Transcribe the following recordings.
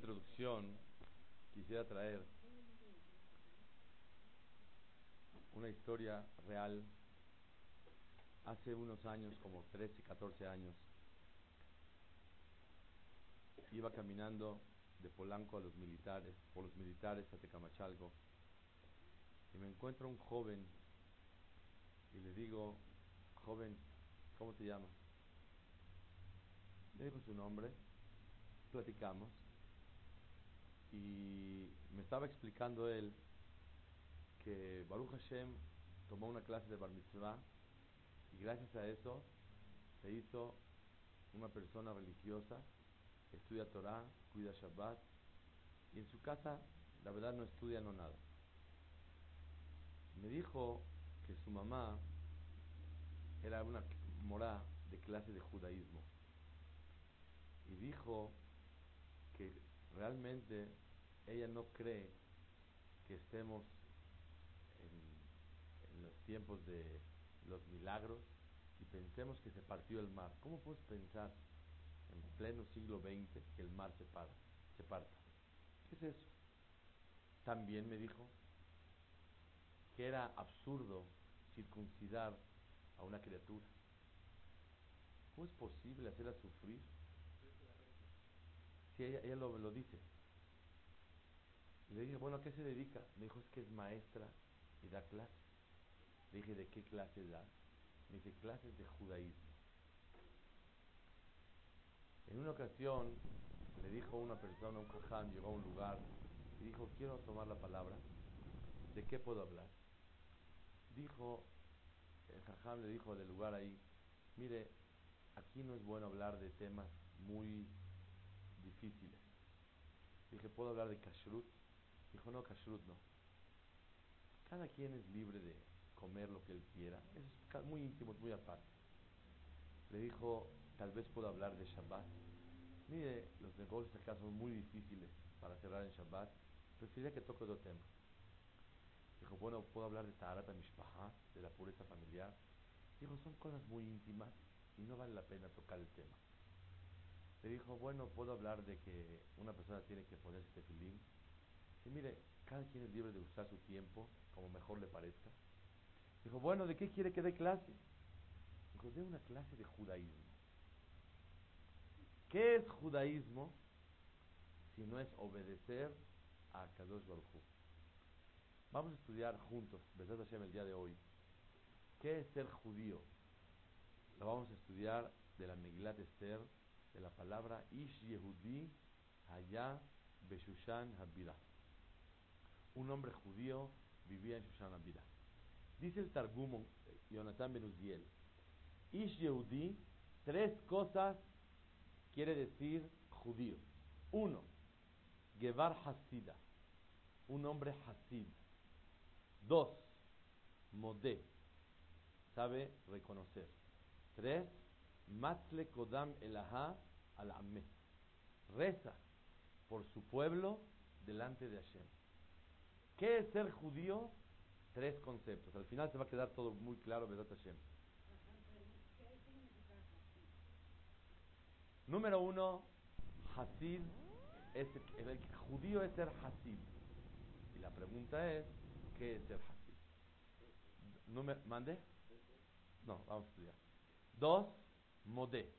Introducción, quisiera traer una historia real. Hace unos años, como 13, 14 años, iba caminando de Polanco a los militares, por los militares a Tecamachalco, y me encuentro un joven y le digo, joven, ¿cómo te llamas? Le digo su nombre, platicamos, y me estaba explicando él que Baruch Hashem tomó una clase de Bar Mitzvah y gracias a eso se hizo una persona religiosa, estudia Torah, cuida Shabbat y en su casa la verdad no estudia no nada. Me dijo que su mamá era una morá de clase de judaísmo y dijo que realmente ella no cree que estemos en, los tiempos de los milagros y pensemos que se partió el mar. ¿Cómo puedes pensar en pleno siglo XX que el mar se, para, se parta? ¿Qué es eso? También me dijo que era absurdo circuncidar a una criatura. ¿Cómo es posible hacerla sufrir? Ella, ella lo, lo dice, le dije, bueno, ¿a qué se dedica? Me dijo, es que es maestra y da clases. Le dije, ¿de qué clases da? Me dice, clases de judaísmo. En una ocasión le dijo una persona, un jajam, llegó a un lugar y dijo, quiero tomar la palabra. ¿De qué puedo hablar? Dijo, el jajam le dijo del lugar ahí, mire, aquí no es bueno hablar de temas muy difíciles. Dije, ¿puedo hablar de kashrut? Dijo, no, kashrut no. Cada quien es libre de comer lo que él quiera. Es muy íntimo, muy aparte. Le dijo, tal vez puedo hablar de Shabbat. Mire, los negocios acá son muy difíciles para cerrar en Shabbat. Preferiría que toque otro tema. Dijo, bueno, puedo hablar de Taharat Mishpaha, de la pureza familiar. Dijo, son cosas muy íntimas y no vale la pena tocar el tema. Le dijo, bueno, puedo hablar de que una persona tiene que ponerse tefilín y mire, cada quien es libre de usar su tiempo como mejor le parezca. Dijo, bueno, ¿de qué quiere que dé clase? Dijo, de una clase de judaísmo. ¿Qué es judaísmo si no es obedecer a Kadosh Baruj Vamos a estudiar juntos, Besat Hashem, el día de hoy. ¿Qué es ser judío? Lo vamos a estudiar de la Megilat de la palabra Ish Yehudi Haya Beshushan Habirah un hombre judío vivía en Shoshana Vida. Dice el Targum Jonathan Benuziel, Ish Yehudi, tres cosas quiere decir judío. Uno, Gevar Hasida, un hombre Hasid. Dos, Modé, sabe reconocer. Tres, Matle Kodam Elaha al reza por su pueblo delante de Hashem. ¿Qué es ser judío? Tres conceptos. Al final se va a quedar todo muy claro, ¿verdad, Hashem? Número uno, Hasid, es el, judío es ser Hasid. Y la pregunta es, ¿qué es ser Hasid? ¿Mande? No, vamos a estudiar. Dos, Modé,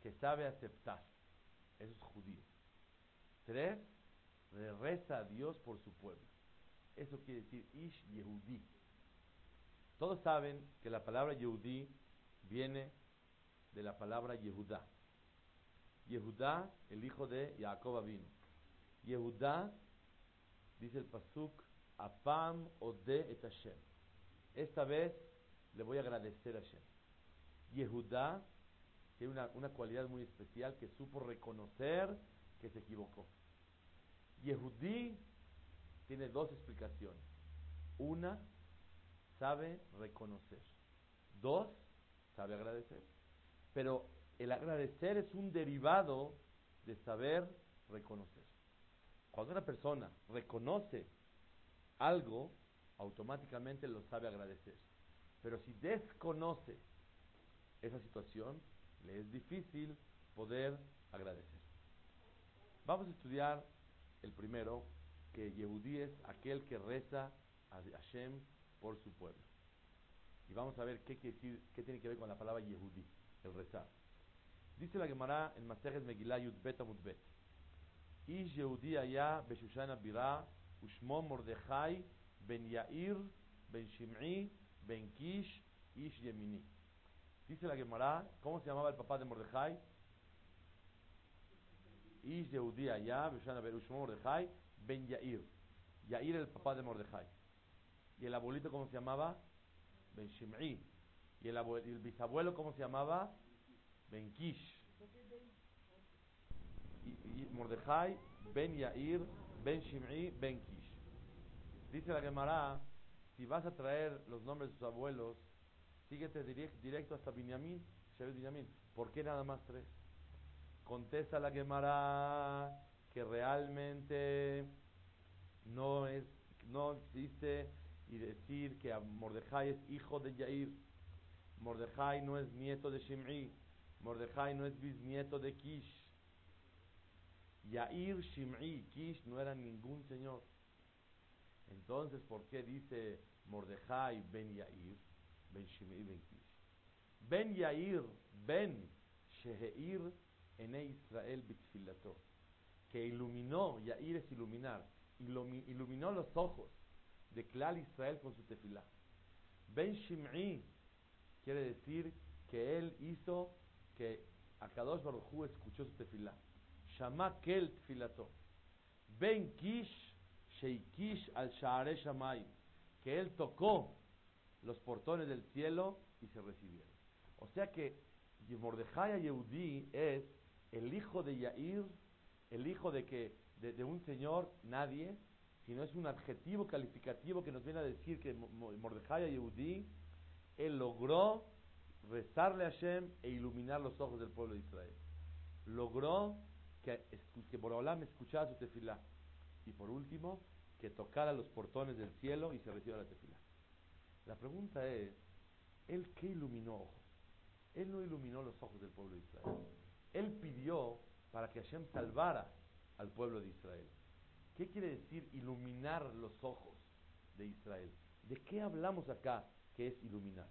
que sabe aceptar. Eso es judío. Tres, reza a Dios por su pueblo. Eso quiere decir Ish Yehudi. Todos saben que la palabra Yehudi viene de la palabra Yehuda. Yehuda, el hijo de Jacob vino. Yehuda, dice el Pasuk, Apam Ode et Hashem. Esta vez le voy a agradecer a Hashem. Yehuda tiene una, una cualidad muy especial que supo reconocer que se equivocó. Yehudi tiene dos explicaciones. Una, sabe reconocer. Dos, sabe agradecer. Pero el agradecer es un derivado de saber reconocer. Cuando una persona reconoce algo, automáticamente lo sabe agradecer. Pero si desconoce esa situación, le es difícil poder agradecer. Vamos a estudiar el primero, que Yehudí es aquel que reza a Hashem por su pueblo. Y vamos a ver qué, quiere decir, qué tiene que ver con la palabra Yehudí, el rezar. Dice la Gemara en Masejet Megillah Yud Bet Amud Bet. Ish Yehudí allá Beshushana Birah Ushmo Mordechai Ben Yair Ben Shim'i Ben Kish Ish Yemini. Dice la Gemara, ¿cómo se llamaba el papá de Mordejai? Ish Yehudí allá Beshushana Birah Ushmo Mordechai Ben Yair. Yair el papá de Mordejai. ¿Y el abuelito cómo se llamaba? Ben Shim'i. ¿Y el, y el bisabuelo cómo se llamaba? Ben Kish. Y, y Mordejai, Ben Yair, Ben Shim'i, Ben Kish. Dice la Gemara, si vas a traer los nombres de sus abuelos, síguete direct, directo hasta Binyamin, Binyamin. ¿Por qué nada más tres? Contesta la Gemara que realmente no es, no existe y decir que Mordejai es hijo de Yair. Mordejai no es nieto de Shim'i. Mordejai no es bisnieto de Kish. Yair, Shim'i Kish no eran ningún señor. Entonces, ¿por qué dice Mordejai ben Yair, ben Shim'i, ben Kish? Ben Yair, ben Sheheir, en Israel bitfilato. Que iluminó, Yair es iluminar, iluminó los ojos de Klal Israel con su tefilá. Ben Shim'i quiere decir que él hizo que Akadosh Baruj escuchó su tefilá. Shama kel tefilato. Ben Kish Sheikish al Shaare Shamay. Que él tocó los portones del cielo y se recibieron. O sea que Mordejai Yehudi es el hijo de Yair, el hijo de que de, un señor, nadie, sino es un adjetivo calificativo que nos viene a decir que Mordejai Yehudi, él logró rezarle a Hashem e iluminar los ojos del pueblo de Israel. Logró que, que Borolam escuchara su tefilá. Y por último, que tocara los portones del cielo y se recibiera la tefilá. La pregunta es, ¿él qué iluminó? Él no iluminó los ojos del pueblo de Israel. Él pidió para que Hashem salvara al pueblo de Israel. ¿Qué quiere decir iluminar los ojos de Israel? ¿De qué hablamos acá que es iluminar?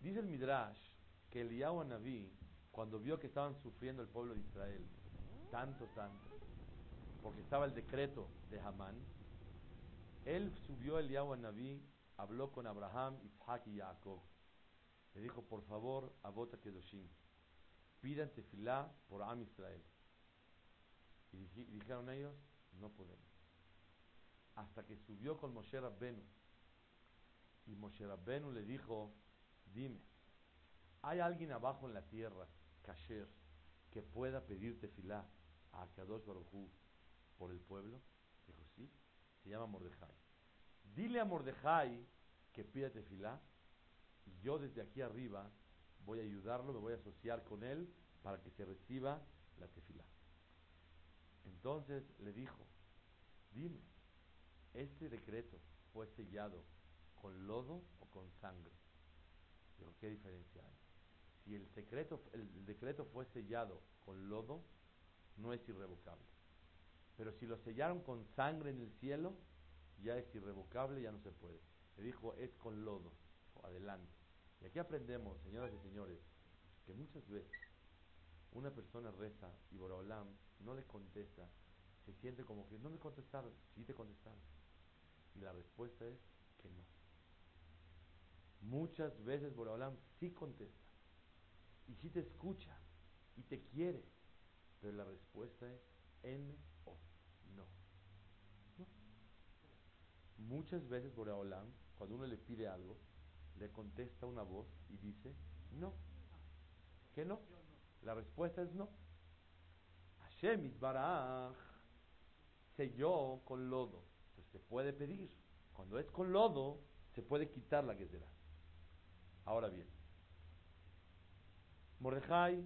Dice el Midrash que Eliyahu Naví, cuando vio que estaban sufriendo el pueblo de Israel, tanto, tanto, porque estaba el decreto de Hamán, él subió Eliyahu Naví, habló con Abraham, Isaac y Jacob. Le dijo, por favor, abota Kedoshim, pidan tefilá por Am Israel. Y dijeron ellos, no podemos. Hasta que subió con Moshe Rabbenu. Y Moshe Rabbenu le dijo, dime, ¿hay alguien abajo en la tierra, Kasher, que pueda pedir tefilá a Kadosh Baruj por el pueblo? Dijo, sí, se llama Mordejai. Dile a Mordejai que pida tefilá y yo desde aquí arriba voy a ayudarlo, me voy a asociar con él para que se reciba la tefilá. Entonces le dijo, dime, ¿este decreto fue sellado con lodo o con sangre? Dijo, ¿qué diferencia hay? Si el, secreto, el decreto fue sellado con lodo, no es irrevocable. Pero si lo sellaron con sangre en el cielo, ya es irrevocable, ya no se puede. Le dijo, es con lodo, adelante. Y aquí aprendemos, señoras y señores, que muchas veces una persona reza y Boraholam no le contesta, se siente como que no me contestaron, sí te contestaron. Y la respuesta es que no. Muchas veces Boraholam sí contesta y sí te escucha y te quiere, pero la respuesta es N o no. no. Muchas veces Boraholam, cuando uno le pide algo, le contesta una voz y dice no. ¿Qué no? La respuesta es no. Hashem Itbaraj selló con lodo. Entonces se puede pedir. Cuando es con lodo, se puede quitar la gezerá. Ahora bien, Mordejai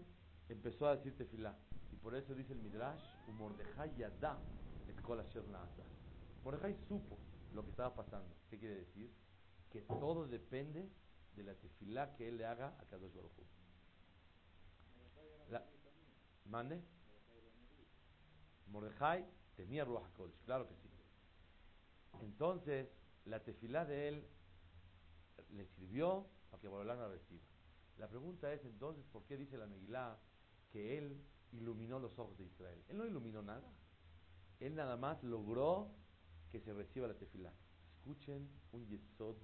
empezó a decir tefilá. Y por eso dice el Midrash, Mordejai yadá et kol Mordejai supo lo que estaba pasando. ¿Qué quiere decir? Que todo depende de la tefilá que él le haga a Kadosh Baruj la, ¿Mande? Mordejai tenía Ruach HaKodesh, claro que sí. Entonces, la tefilá de él le sirvió para que Boreolam la reciba. La pregunta es entonces, ¿por qué dice la Megilá que él iluminó los ojos de Israel? Él no iluminó nada. Él nada más logró que se reciba la tefilá. Escuchen un yesod,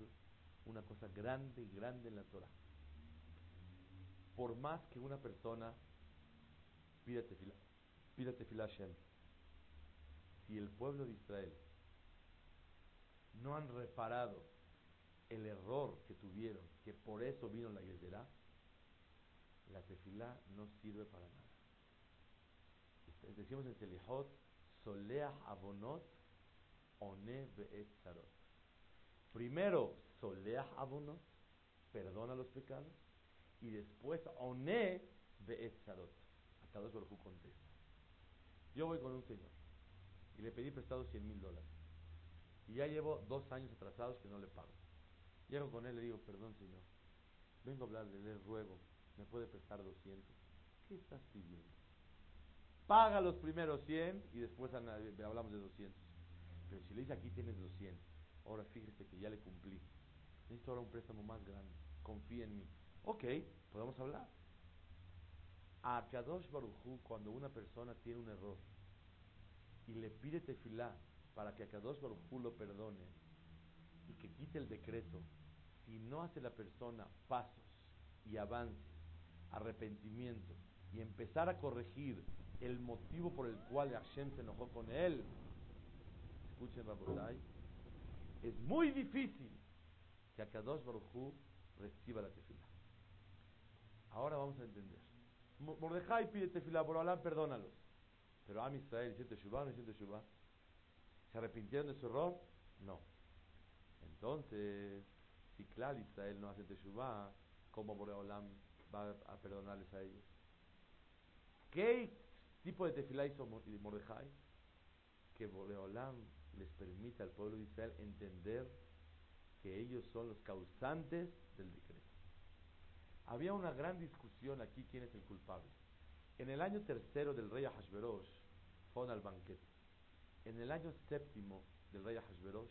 una cosa grande, y grande en la Torah. Por más que una persona pida tefilá, pida tefilá Shem, si el pueblo de Israel no han reparado el error que tuvieron, que por eso vino la Gezerá, la tefilá no sirve para nada. Decimos en Selihot, soleach abonot, one. Primero, soleach abonot, perdona los pecados, y después, one be'et sarot. Hasta dos contesta. Yo voy con un señor y le pedí prestado 100 mil dólares. Y ya llevo dos años atrasados que no le pago. Llego con él y le digo, perdón señor, vengo a hablarle, le ruego, ¿me puede prestar 200? ¿Qué estás pidiendo? Paga los primeros 100 y después hablamos de 200. Pero si le dice aquí tienes 200, ahora fíjese que ya le cumplí. Necesito ahora un préstamo más grande. Confía en mí. Ok, podemos hablar. A Kadosh Baruchu, cuando una persona tiene un error y le pide tefilá para que a Kadosh Baruchu lo perdone y que quite el decreto, si no hace la persona pasos y avances, arrepentimiento y empezar a corregir el motivo por el cual Hashem se enojó con él, escuchen Rabotai, es muy difícil que a Kadosh Baruchu reciba la tefilá. Ahora vamos a entender. Mordejai pide tefilá, por Allah, perdónalos. Pero Am Israel, ¿siente Shubá no siente Shubá? ¿Se arrepintieron de su error? No. Entonces, si Klal Israel no hace Teshuvah, ¿cómo Boreolam va a perdonarles a ellos? ¿Qué tipo de tefilá hizo Mordejai? Que Boreolam les permita al pueblo de Israel entender que ellos son los causantes del decreto. Había una gran discusión aquí quién es el culpable. En el año tercero del rey Ahashverosh fue al banquete. En el año séptimo del rey Ahashverosh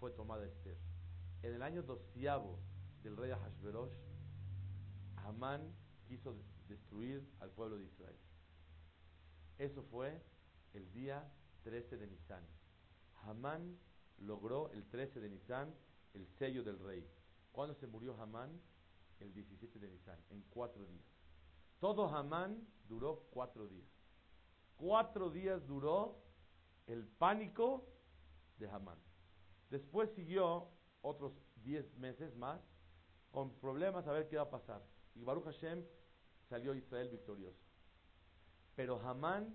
fue tomada Esther. En el año doceavo del rey Ahashverosh, Amán quiso destruir al pueblo de Israel. Eso fue el día 13 de Nisan. Hamán logró el 13 de Nisan el sello del rey. ¿Cuándo se murió Hamán? El 17 de Nisan, en cuatro días. Todo Hamán duró cuatro días. Cuatro días duró el pánico de Hamán. Después siguió otros diez meses más con problemas a ver qué va a pasar. Y Baruch Hashem salió Israel victorioso. Pero Hamán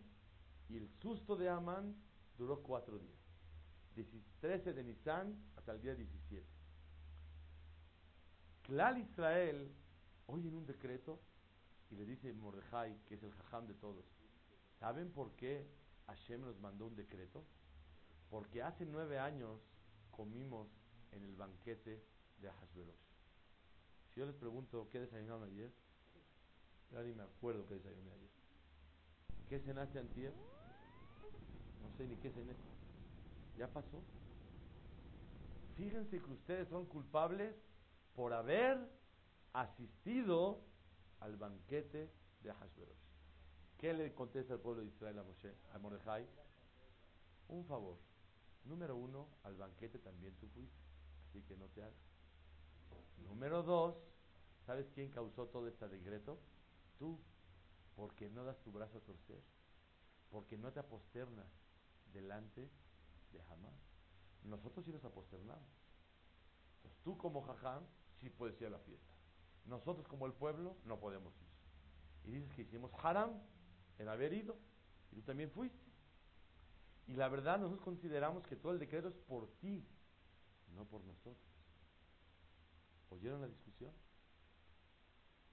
y el susto de Hamán duró cuatro días. 13 de Nisan hasta el día 17. Clal Israel oye en un decreto y le dice Mordejai, que es el jajam de todos, ¿saben por qué Hashem nos mandó un decreto? Porque hace nueve años comimos en el banquete de Ahasverosh. Si yo les pregunto, ¿qué desayunaron ayer? Ya ni me acuerdo qué desayuné ayer. ¿Qué cenaste antier? No sé ni qué cené. Ya pasó. Fíjense que ustedes son culpables por haber asistido al banquete de Ahasverosh. ¿Qué le contesta el pueblo de Israel a Moshe, a Mordejai? Un favor. Número uno, al banquete también tú fuiste, así que no te hagas. Número dos, ¿sabes quién causó todo este decreto? Tú, porque no das tu brazo a torcer, porque no te aposternas delante de Hamán. Nosotros sí nos aposternamos. Entonces tú como jajam sí puedes ir a la fiesta. Nosotros como el pueblo no podemos ir. Y dices que hicimos haram en haber ido. Y tú también fuiste. Y la verdad nosotros consideramos que todo el decreto es por ti, no por nosotros. ¿Oyeron la discusión?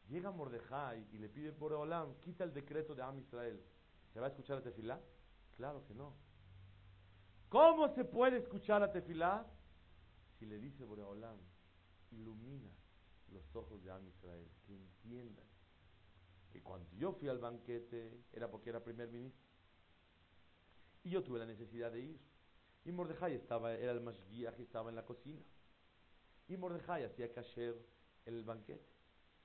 Llega Mordejai y le pide por Olam, quita el decreto de Am Israel. ¿Se va a escuchar a Tefilá? Claro que no. ¿Cómo se puede escuchar a Tefilá? Si le dice Boreolam, ilumina los ojos de Am Israel, que entiendan que cuando yo fui al banquete era porque era primer ministro Y yo tuve la necesidad de ir. Y Mordejai estaba, era el guía que estaba en la cocina. Y Mordejai hacía kasher el banquete.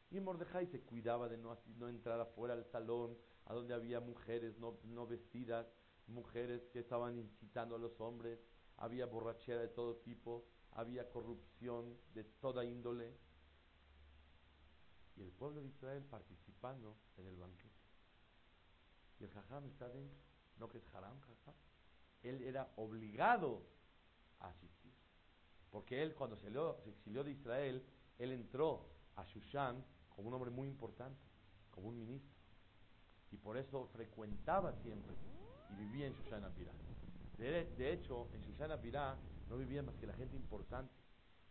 Y Mordejai se cuidaba de no, no entrar afuera al salón, a donde había mujeres no, no vestidas, mujeres que estaban incitando a los hombres, había borrachera de todo tipo, había corrupción de toda índole. Y el pueblo de Israel participando en el banquete. Y el jajam está dentro, no que es haram jajam. Él era obligado a asistir. Porque él cuando se, se exilió de Israel, él entró a Shushan como un hombre muy importante, como un ministro. Y por eso frecuentaba siempre y vivía en Shushan Abirá. De, hecho, en Shushan Abirá no vivía más que la gente importante.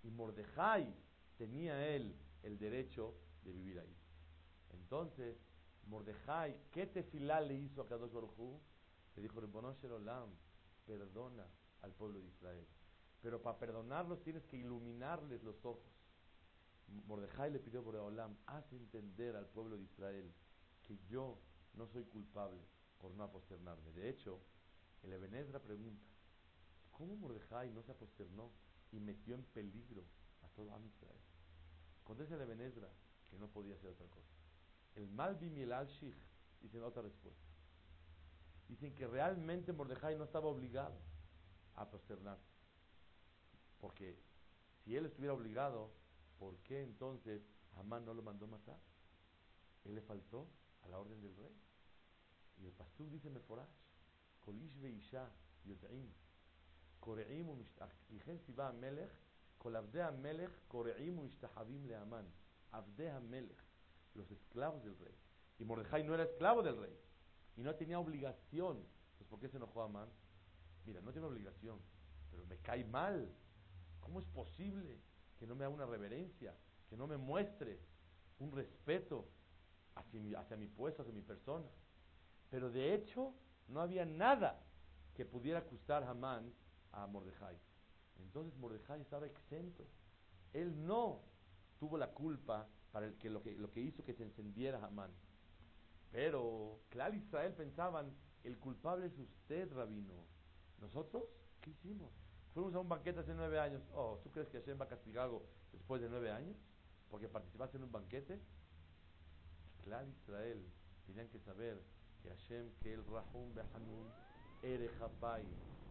Y Mordejai tenía él el derecho de vivir ahí. Entonces, Mordejai, ¿qué tefilá le hizo a Kadosh Baruj Le dijo, Olam, perdona al pueblo de Israel. Pero para perdonarlos tienes que iluminarles los ojos. Mordejai le pidió por Olam, haz entender al pueblo de Israel que yo no soy culpable por no aposternarme. De hecho, el Ebenezra pregunta, ¿cómo Mordejai no se aposternó y metió en peligro a todo Am Israel? Contesta el Ebenezra que no podía hacer otra cosa. El Malbim y el Al-Shich dicen otra respuesta. Dicen que realmente Mordejai no estaba obligado a aposternarse. Porque si él estuviera obligado, ¿por qué entonces Amán no lo mandó matar? Él le faltó a la orden del rey. Y el pastor dice Meforash, Kolish veisha si va a Melech, kol abdea Melech, kore'im u mishtachavim le Amán. Abdea Melech, los esclavos del rey. Y Mordejai no era esclavo del rey. Y no tenía obligación. Pues ¿por qué se enojó Amán? Mira, no tiene obligación, pero me cae mal. ¿Cómo es posible que no me haga una reverencia, que no me muestre un respeto hacia mi, hacia mi puesto, hacia mi persona? Pero de hecho, no había nada que pudiera acusar Hamán a Mordejai. Entonces Mordejai estaba exento. Él no tuvo la culpa para el que lo que, lo que hizo que se encendiera Hamán. Pero, claro, Israel pensaban, el culpable es usted, rabino. ¿Nosotros? ¿Qué hicimos? Fuimos a un banquete hace nueve años. Oh, ¿tú crees que Hashem va a castigar algo después de nueve años? Porque participaste en un banquete. Claro, Israel, tenían que saber que Hashem, que el Rahum Behanun, Ere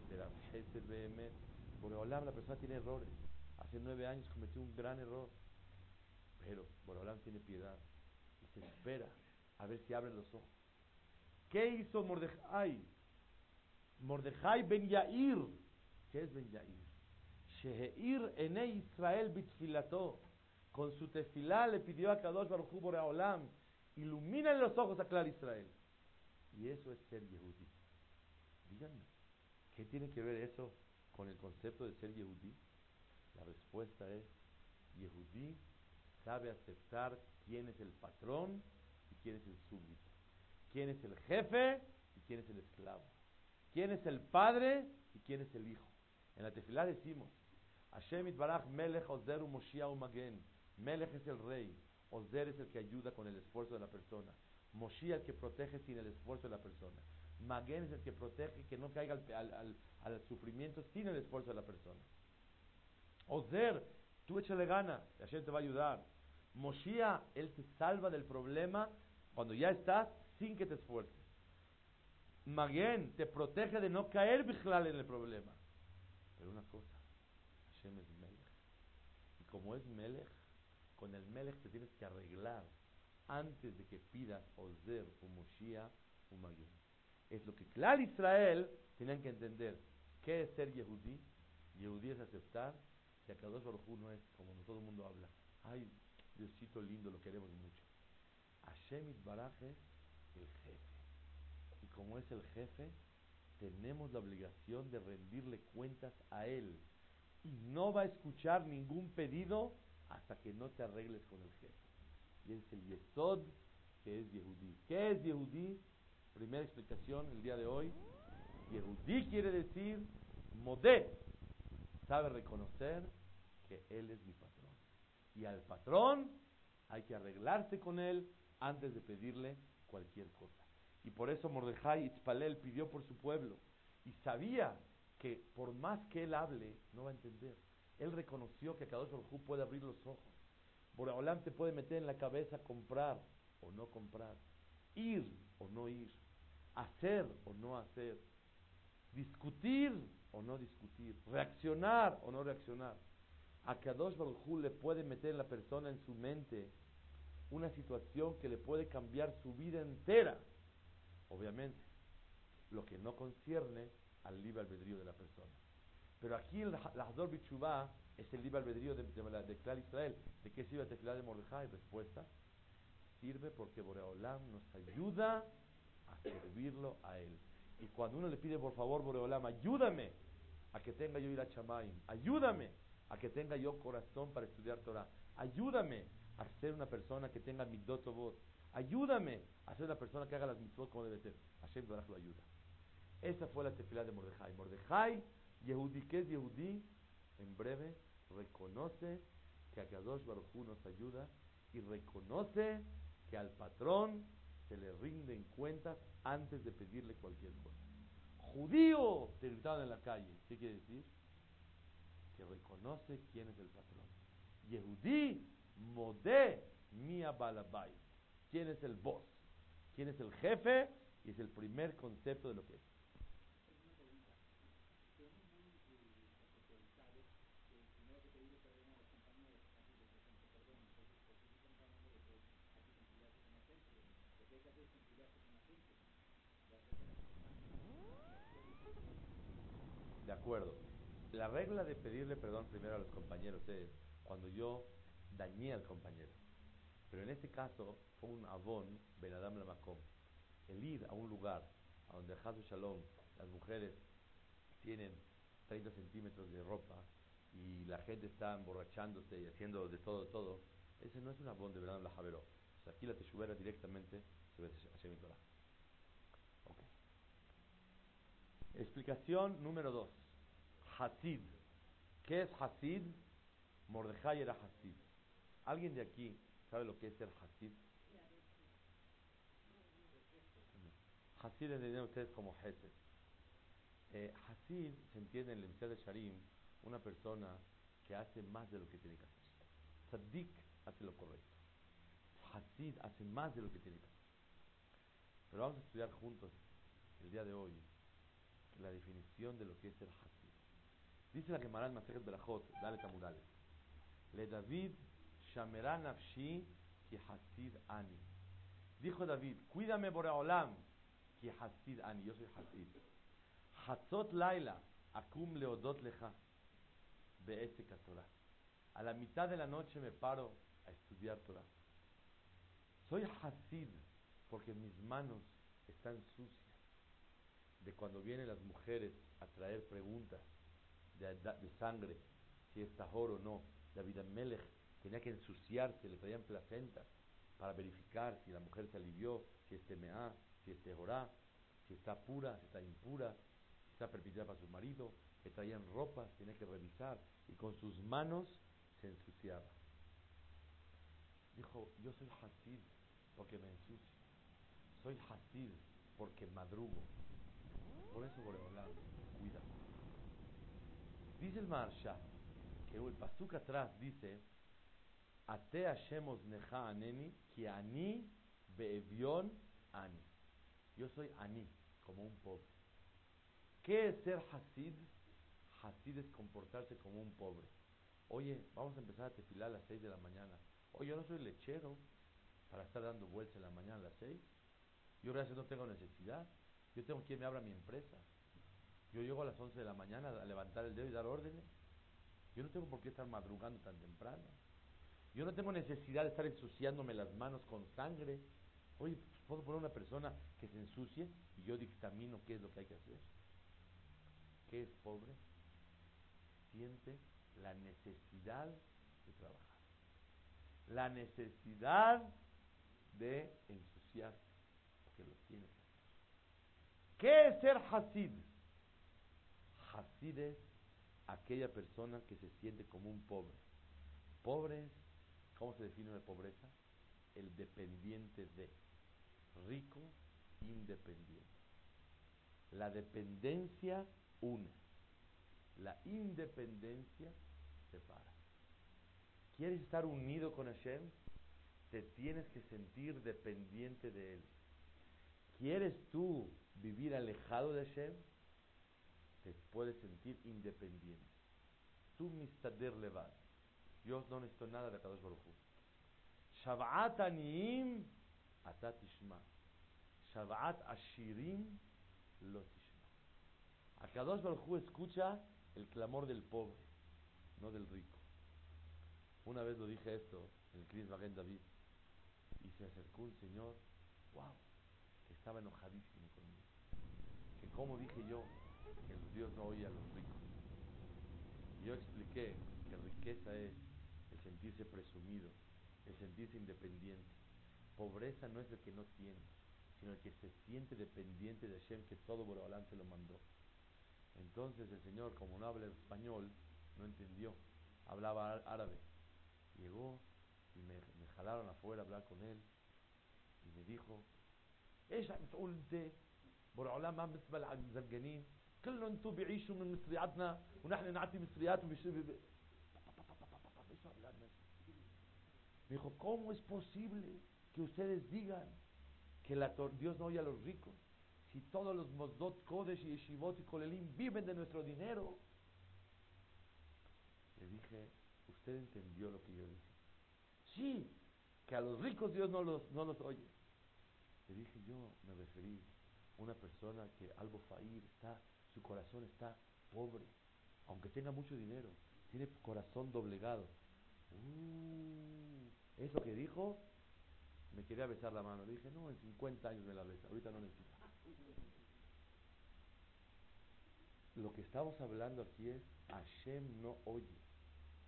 de la Hesed Behemet, por hablar la persona tiene errores. Hace nueve años cometió un gran error. Pero Boreolam tiene piedad y se espera a ver si abren los ojos. ¿Qué hizo Mordejai? Mordejai ben Yair. ¿Qué es ben Yair? Sheheir ene Israel bitfilato. Con su tefilá le pidió a Kadosh Baruch Hu Boreolam, ilumina los ojos a Clar Israel. Y eso es ser Yehudí. Díganme, ¿qué tiene que ver eso con el concepto de ser Yehudí? La respuesta es, Yehudí sabe aceptar quién es el patrón y quién es el súbdito, quién es el jefe y quién es el esclavo, quién es el padre y quién es el hijo. En la tefilá decimos, Hashem itbarach melech ozer Moshiach magen. Melech es el rey, ozer es el que ayuda con el esfuerzo de la persona. Moshiach el que protege sin el esfuerzo de la persona. Magen es el que protege que no caiga al, al, sufrimiento sin el esfuerzo de la persona. Ozer Tú échale gana, Hashem te va a ayudar. Moshiach, Él te salva del problema cuando ya estás sin que te esfuerces. Maguen te protege de no caer vigilal en el problema. Pero una cosa, Hashem es Melech. Y como es Melech, con el Melech te tienes que arreglar antes de que pidas Ozer o Maguen. Es lo que claro Israel tenían que entender. ¿Qué es ser Yehudí? Yehudí es aceptar que Akadosh Baruj no es como todo el mundo habla. Ay, Diosito lindo, lo queremos mucho. Hashem Baraj es el jefe. Y como es el jefe, tenemos la obligación de rendirle cuentas a él. Y no va a escuchar ningún pedido hasta que no te arregles con el jefe. Es el Yesod que es Yehudí. ¿Qué es Yehudí? Primera explicación el día de hoy. Yehudí quiere decir modé, sabe reconocer que Él es mi patrón. Y al patrón hay que arreglarse con Él antes de pedirle cualquier cosa. Y por eso Mordejai Itzpalel pidió por su pueblo y sabía que por más que él hable, no va a entender. Él reconoció que Kadosh Baruj puede abrir los ojos. Boreolam te puede meter en la cabeza comprar o no comprar, ir o no ir, hacer o no hacer, discutir o no discutir, reaccionar o no reaccionar. A Kadosh Baruj le puede meter en la persona, en su mente, una situación que le puede cambiar su vida entera. Obviamente, lo que no concierne al libre albedrío de la persona. Pero aquí el Lahdor Bichubá es el libre albedrío de, de, de, Clar Israel. ¿De qué sirve Tefilá de Mordejai? Respuesta. Sirve porque Boreolam nos ayuda a servirlo a él. Y cuando uno le pide, por favor, Boreolam, ayúdame a que tenga yo ir a Chamaim, ayúdame a que tenga yo corazón para estudiar Torah, ayúdame a ser una persona que tenga midot voz, ayúdame a ser una persona que haga las mitzvot como debe ser. Hashem Baraj lo ayuda. Esa fue la tefilá de Mordejai. Mordejai, Yehudi, que es Yehudi, en breve reconoce que a Kadosh Baruj nos ayuda y reconoce que al patrón se le rinden cuentas antes de pedirle cualquier cosa. Judío, te gritaban en la calle. ¿Qué quiere decir? Que reconoce quién es el patrón. Yehudí, modé, mia balabay. ¿Quién es el boss? ¿Quién es el jefe? Y es el primer concepto de lo que es. De acuerdo. La regla de pedirle perdón primero a los compañeros es cuando yo dañé al compañero. Pero en este caso fue un avón, Benadam Lamakom. El ir a un lugar a donde Hazu Shalom, las mujeres tienen 30 centímetros de ropa y la gente está emborrachándose y haciendo de todo, todo, ese no es un avón de Benadam la Javero. aquí la Teshuvera directamente hacia mi Torah. Explicación número 2. Hasid. ¿Qué es Hasid? Mordejai era Hasid. ¿Alguien de aquí sabe lo que es ser Hasid? Hasid entienden ustedes como Hesed. Eh, Hasid se entiende en el Emisar de Sharim una persona que hace más de lo que tiene que hacer. Saddik hace lo correcto. Hasid hace más de lo que tiene que hacer. Pero vamos a estudiar juntos el día de hoy la definición de lo que es el Hasid. Dice la Gemara en Masejet Berachot, dale tamurales. Le David Shamera Nafshi ki Hasid Ani. Dijo David, cuídame Boreolam ki Hasid Ani. Yo soy Hasid. Hatzot Laila akum leodot leja be'esek Torah. A la mitad de la noche me paro a estudiar Torah. Soy Hasid porque mis manos están sucias de cuando vienen las mujeres a traer preguntas de, sangre, si es tahor o no. David Melech tenía que ensuciarse, le traían placentas para verificar si la mujer se alivió, si es temea, si es tehorá, si está pura, si está impura, si está permitida para su marido. Le traían ropas, tenía que revisar y con sus manos se ensuciaba. Dijo, yo soy Hasid porque me ensucio. Soy Hasid porque madrugo. Por eso cuida. Dice el Marsha que el pasuk atrás dice Ate Hashemos neja aneni ki ani beevion ani. Yo soy ani, como un pobre. ¿Qué es ser Hasid? Hasid es comportarse como un pobre. Oye, vamos a empezar a tefilar a las 6 de la mañana. Oye, yo no soy lechero para estar dando vueltas en la mañana a las 6. Yo gracias no tengo necesidad. Yo tengo quien me abra mi empresa. Yo llego a las 11 de la mañana a levantar el dedo y dar órdenes. Yo no tengo por qué estar madrugando tan temprano. Yo no tengo necesidad de estar ensuciándome las manos con sangre. Oye, pues, puedo poner una persona que se ensucie y yo dictamino qué es lo que hay que hacer. ¿Qué es pobre? Siente la necesidad de trabajar. La necesidad de ensuciarse, porque lo tiene ¿Qué es ser Hasid? Hasid es aquella persona que se siente como un pobre. Pobre ¿cómo se define la pobreza? El dependiente de. Rico, independiente. La dependencia une. La independencia separa. ¿Quieres estar unido con Hashem? Te tienes que sentir dependiente de Él. ¿Quieres tú vivir alejado de Hashem? Te puedes sentir independiente. Tú mistader levad. Yo no necesito nada de Kadosh Baruch Hu. Shabbat aniyim atat tishma. Shabbat ashirim lo tishma. Akadosh Baruch Hu escucha el clamor del pobre, no del rico. Una vez lo dije esto en el Cris David y se acercó un señor, wow, que estaba enojadísimo conmigo. Que como dije yo que Dios no oye a los ricos. Yo expliqué que riqueza es el sentirse presumido, el sentirse independiente. Pobreza no es el que no tiene, sino el que se siente dependiente de Hashem, que todo Borobalán se lo mandó. Entonces el Señor, como no habla español, no entendió, hablaba árabe. Llegó y me, jalaron afuera a hablar con él y me dijo, ella me تقول انت برعلا ما بالنسبه للزرقانين كلهم انتم بيعيشوا من مصرياتنا ونحن نعطي مصريات وبيشربوا Me dijo, ¿cómo es posible que ustedes digan que la Dios no oye a los ricos? Si todos los Mosdot, Kodesh y Yeshivot y Kolelim viven de nuestro dinero. Le dije, usted entendió lo que yo dije. Sí, que a los ricos Dios no los, no los oye. Le dije, yo me referí a una persona que algo fair está, corazón está pobre, aunque tenga mucho dinero, tiene corazón doblegado. Uh, eso que dijo, me quería besar la mano. Le dije, no, en 50 años me la besa, ahorita no necesito. Lo que estamos hablando aquí es, Hashem no oye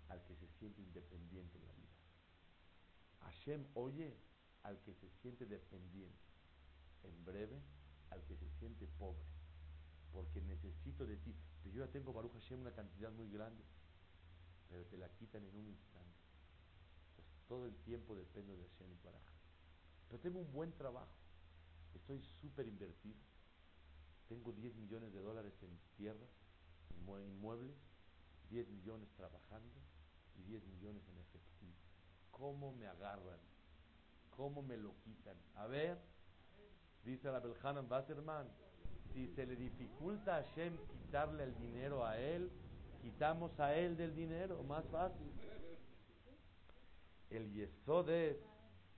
al que se siente independiente en la vida. Hashem oye al que se siente dependiente. En breve, al que se siente pobre. Porque necesito de ti. Pero yo ya tengo, Baruch Hashem, una cantidad muy grande. Pero te la quitan en un instante. Todo el tiempo dependo de Hashem y para Pero tengo un buen trabajo. Estoy súper invertido. Tengo 10 millones de dólares en tierras, inmuebles, 10 millones trabajando y 10 millones en efectivo. ¿Cómo me agarran? ¿Cómo me lo quitan? A ver, dice la Belhanan Basserman, si se le dificulta a Hashem quitarle el dinero a él, quitamos a él del dinero, más fácil. El yesod es,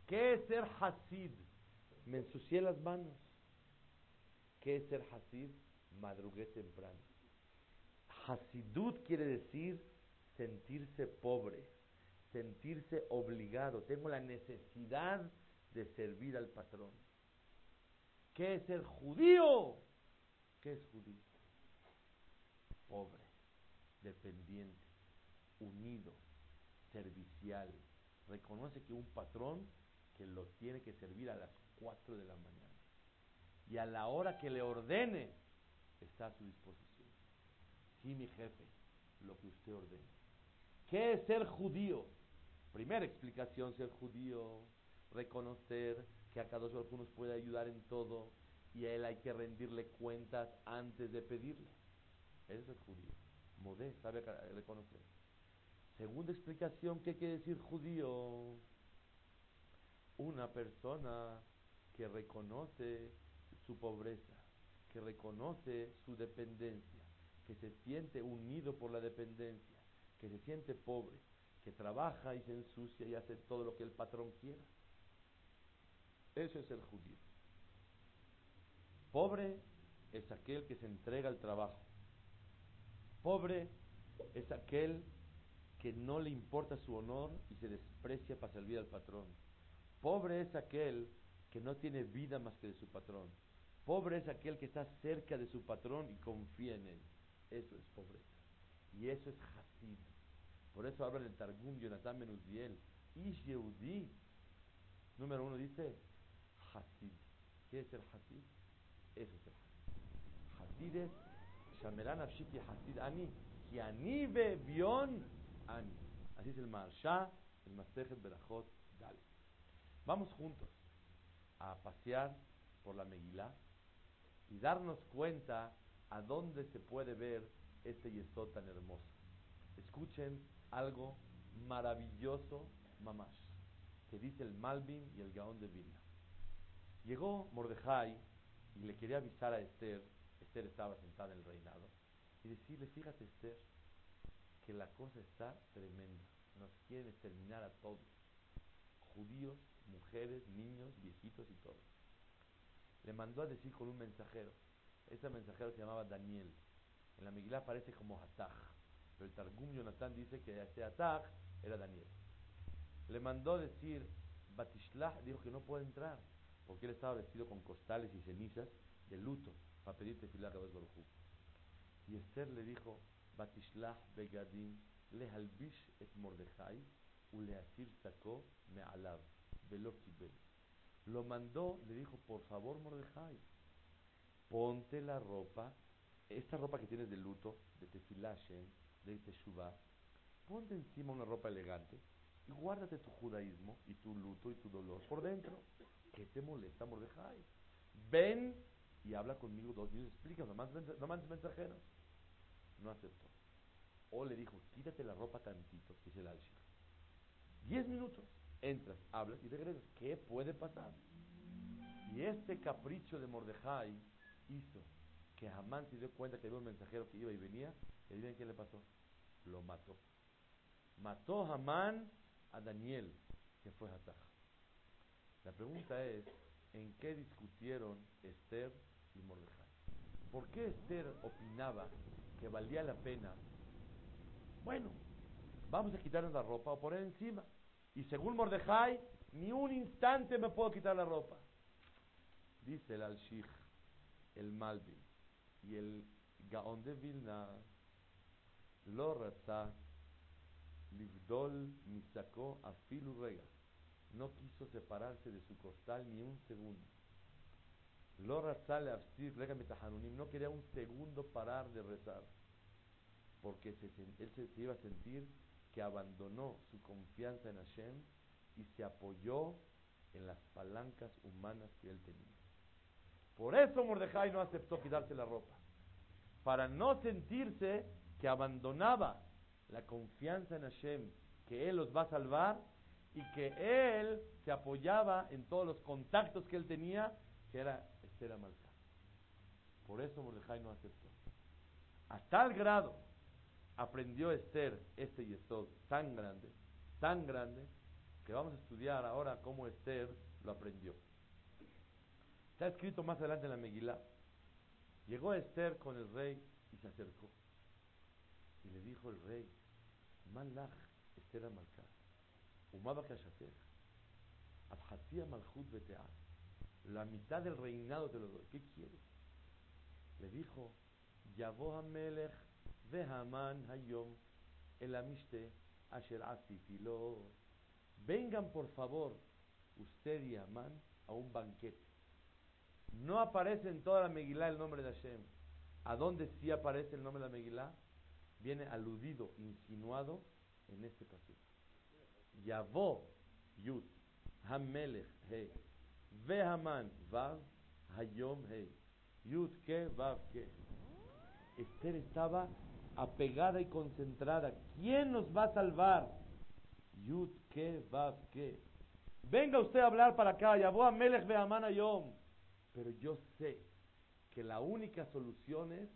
¿qué es ser hasid? Me ensucié las manos. ¿Qué es ser hasid? Madrugué temprano. Hasidut quiere decir sentirse pobre sentirse obligado, tengo la necesidad de servir al patrón. ¿Qué es ser judío? ¿Qué es judío? Pobre, dependiente, unido, servicial. Reconoce que un patrón que lo tiene que servir a las 4 de la mañana. Y a la hora que le ordene, está a su disposición. Sí, mi jefe, lo que usted ordene. ¿Qué es ser judío? Primera explicación, ser judío, reconocer que a cada uno nos puede ayudar en todo y a él hay que rendirle cuentas antes de pedirle. Ese es el judío. Modé, sabe reconocer. Segunda explicación, ¿qué quiere decir judío? Una persona que reconoce su pobreza, que reconoce su dependencia, que se siente unido por la dependencia, que se siente pobre, que trabaja y se ensucia y hace todo lo que el patrón quiera. Eso es el judío. Pobre es aquel que se entrega al trabajo. Pobre es aquel que no le importa su honor y se desprecia para servir al patrón. Pobre es aquel que no tiene vida más que de su patrón. Pobre es aquel que está cerca de su patrón y confía en él. Eso es pobreza. Y eso es Hasid. Por eso habla en el Targum Jonathan Menuziel. Ish Yehudi. Número uno dice Hasid. ¿Qué es el Hasid? Eso es el Hasid. Hasid es Afshiti Hasid Ani. Ki Ani Bion Ani. Así es el Marsha, el Masejet Berachot Dale. Vamos juntos a pasear por la Megilá y darnos cuenta a dónde se puede ver este yesod tan hermoso. Escuchen algo maravilloso, mamash, que dice el Malvin y el Gaón de Vilna. Llegó Mordejai y le quería avisar a Esther, Esther estaba sentada en el reinado, y decirle, fíjate Esther, que la cosa está tremenda, nos quieren exterminar a todos, judíos, mujeres, niños, viejitos y todos. Le mandó a decir con un mensajero, ese mensajero se llamaba Daniel, en la Megilá aparece como Hataj, pero el Targum Jonathan dice que ese era Daniel. Le mandó decir, Batishlach dijo que no puede entrar, porque él estaba vestido con costales y cenizas de luto para pedirte filar a Baruj Y Esther le dijo, Batishlach begadim lehalbish et Mordejai uleasir sacó me'alav velo Lo mandó, le dijo, por favor Mordejai, ponte la ropa, esta ropa que tienes de luto, de tefilashen, de teshuvah, ponte encima una ropa elegante y guárdate tu judaísmo y tu luto y tu dolor por dentro. ¿Qué te molesta, Mordejai? Ven y habla conmigo dos minutos, explica, no mandes, mensajeros. No aceptó. O le dijo, quítate la ropa tantito, dice el Alshir. Diez minutos, entras, hablas y regresas. ¿Qué puede pasar? Y este capricho de Mordejai hizo que Hamán se dio cuenta que había un mensajero que iba y venía. ¿Y adivinen qué le pasó? Lo mató. Mató Hamán a Daniel, que fue Hataj. La pregunta es, ¿en qué discutieron Esther y Mordejai? ¿Por qué Esther opinaba que valía la pena? Bueno, vamos a quitarnos la ropa o poner encima. Y según Mordejai, ni un instante me puedo quitar la ropa. Dice el Al-Shikh, el Malvin y el Gaon de Vilna, lo raza, livdol misacó afilu rega no quiso separarse de su costal ni un segundo. Lo no quería un segundo parar de rezar, porque él se, iba a sentir que abandonó su confianza en Hashem y se apoyó en las palancas humanas que él tenía. Por eso Mordejai no aceptó quitarse la ropa, para no sentirse que abandonaba la confianza en Hashem, que él los va a salvar y que él se apoyaba en todos los contactos que él tenía, que era Esther Amalcá. Por eso Mordejai no aceptó. A tal grado aprendió Esther este yesod tan grande, tan grande, que vamos a estudiar ahora cómo Esther lo aprendió. Está escrito más adelante en la Megilá. Llegó Esther con el rey y se acercó. Y le dijo el rey, Malach, Esther Amalcá. La mitad del reinado te lo doy. ¿Qué quieres? Le dijo, Yavo Hamelech Vehaman Hayom El Amiste Asher Asifilo. Vengan por favor, usted y Amán, a un banquete. No aparece en toda la Megilá el nombre de Hashem. ¿A dónde sí aparece el nombre de la Megilá? Viene aludido, insinuado en este pasaje. Yavo Yud Hamelech He Vehaman Vav Hayom He Yud Ke Vav Ke Esther estaba apegada y concentrada. ¿Quién nos va a salvar? Yud Ke Vav Ke Venga usted a hablar para acá. Yavo Hamelech Vehaman Hayom Pero yo sé que la única solución es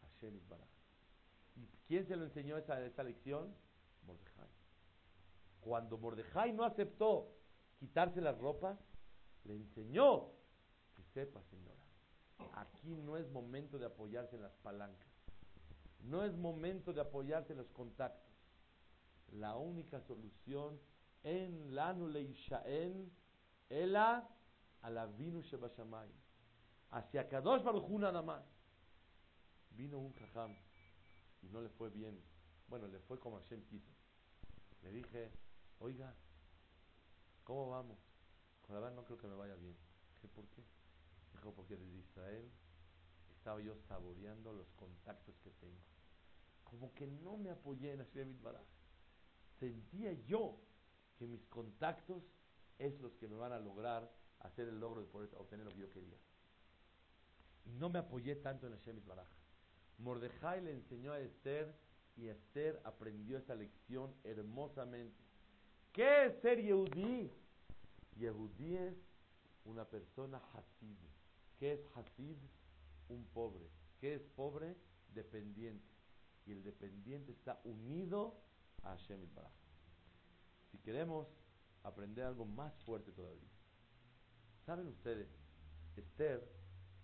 Hashem Baraj. ¿Y quién se lo enseñó esa, esa lección? Cuando Mordejai no aceptó quitarse las ropas, le enseñó que sepa, señora, aquí no es momento de apoyarse en las palancas, no es momento de apoyarse en los contactos. La única solución en la en ela a la vinu shebashamay, hacia Kadosh Baruj nada más. Vino un jajam y no le fue bien. Bueno, le fue como Hashem quiso. Le dije, oiga, ¿cómo vamos? Con la verdad no creo que me vaya bien. Dije, ¿por qué? Dijo, porque desde Israel estaba yo saboreando los contactos que tengo. Como que no me apoyé en Hashem Baraj. Sentía yo que mis contactos es los que me van a lograr hacer el logro de poder obtener lo que yo quería. no me apoyé tanto en Hashem Baraj. Mordejai le enseñó a Esther y Esther aprendió esa lección hermosamente. ¿Qué es ser Yehudí? Yehudí es una persona Hasid. ¿Qué es Hasid? Un pobre. ¿Qué es pobre? Dependiente. Y el dependiente está unido a Hashem Baraj. Si queremos aprender algo más fuerte todavía. ¿Saben ustedes? Esther,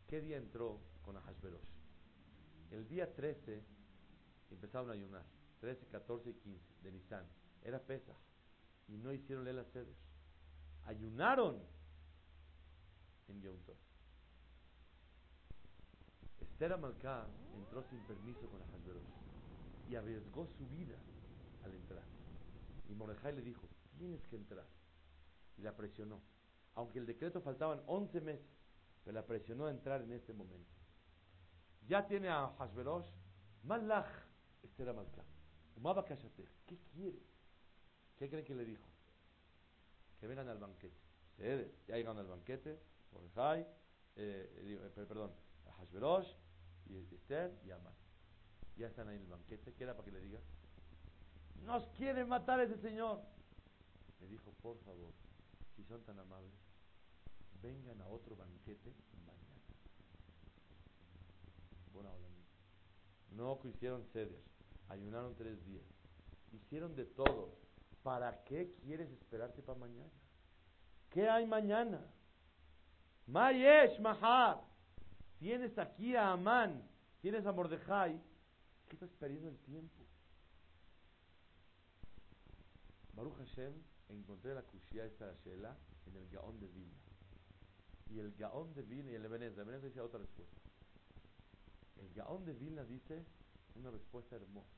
¿qué día entró con Ahasverosh? El día 13 empezaron a ayunar. 13, 14 y 15 de Nisan. Era Pesach. Y no hicieron Lela Seder. Ayunaron en Yom Tov. Esther Amalcá entró sin permiso con Ahasverosh y arriesgó su vida al entrar. Y Mordejai le dijo, tienes que entrar. Y la presionó. Aunque el decreto faltaban 11 meses, pero la presionó a entrar en este momento. Ya tiene a Hashverosh, Malach, Esther Amalcá. ¿Qué quiere? ¿Qué creen que le dijo? Que vengan al banquete. Ustedes ya llegan al banquete, Mordejai, eh, eh, perdón, Hashverosh, y Esther y Amán. Ya están ahí en el banquete. ¿Qué era para que le diga? Nos quiere matar ese señor. Le dijo, por favor, si son tan amables, vengan a otro banquete mañana. Buena hora, No hicieron ceder, ayunaron tres días, hicieron de todo. ¿Para qué quieres esperarte para mañana? ¿Qué hay mañana? Mayesh Mahar. Tienes aquí a Amán, tienes a Mordejai. ¿Qué estás perdiendo el tiempo? Baruch Hashem, encontré la cuchilla esta de Shela en el Gaón de Vilna. Y el Gaón de Vilna, y el Ebenezer, Ebenezer dice otra respuesta. El Gaón de Vilna dice una respuesta hermosa.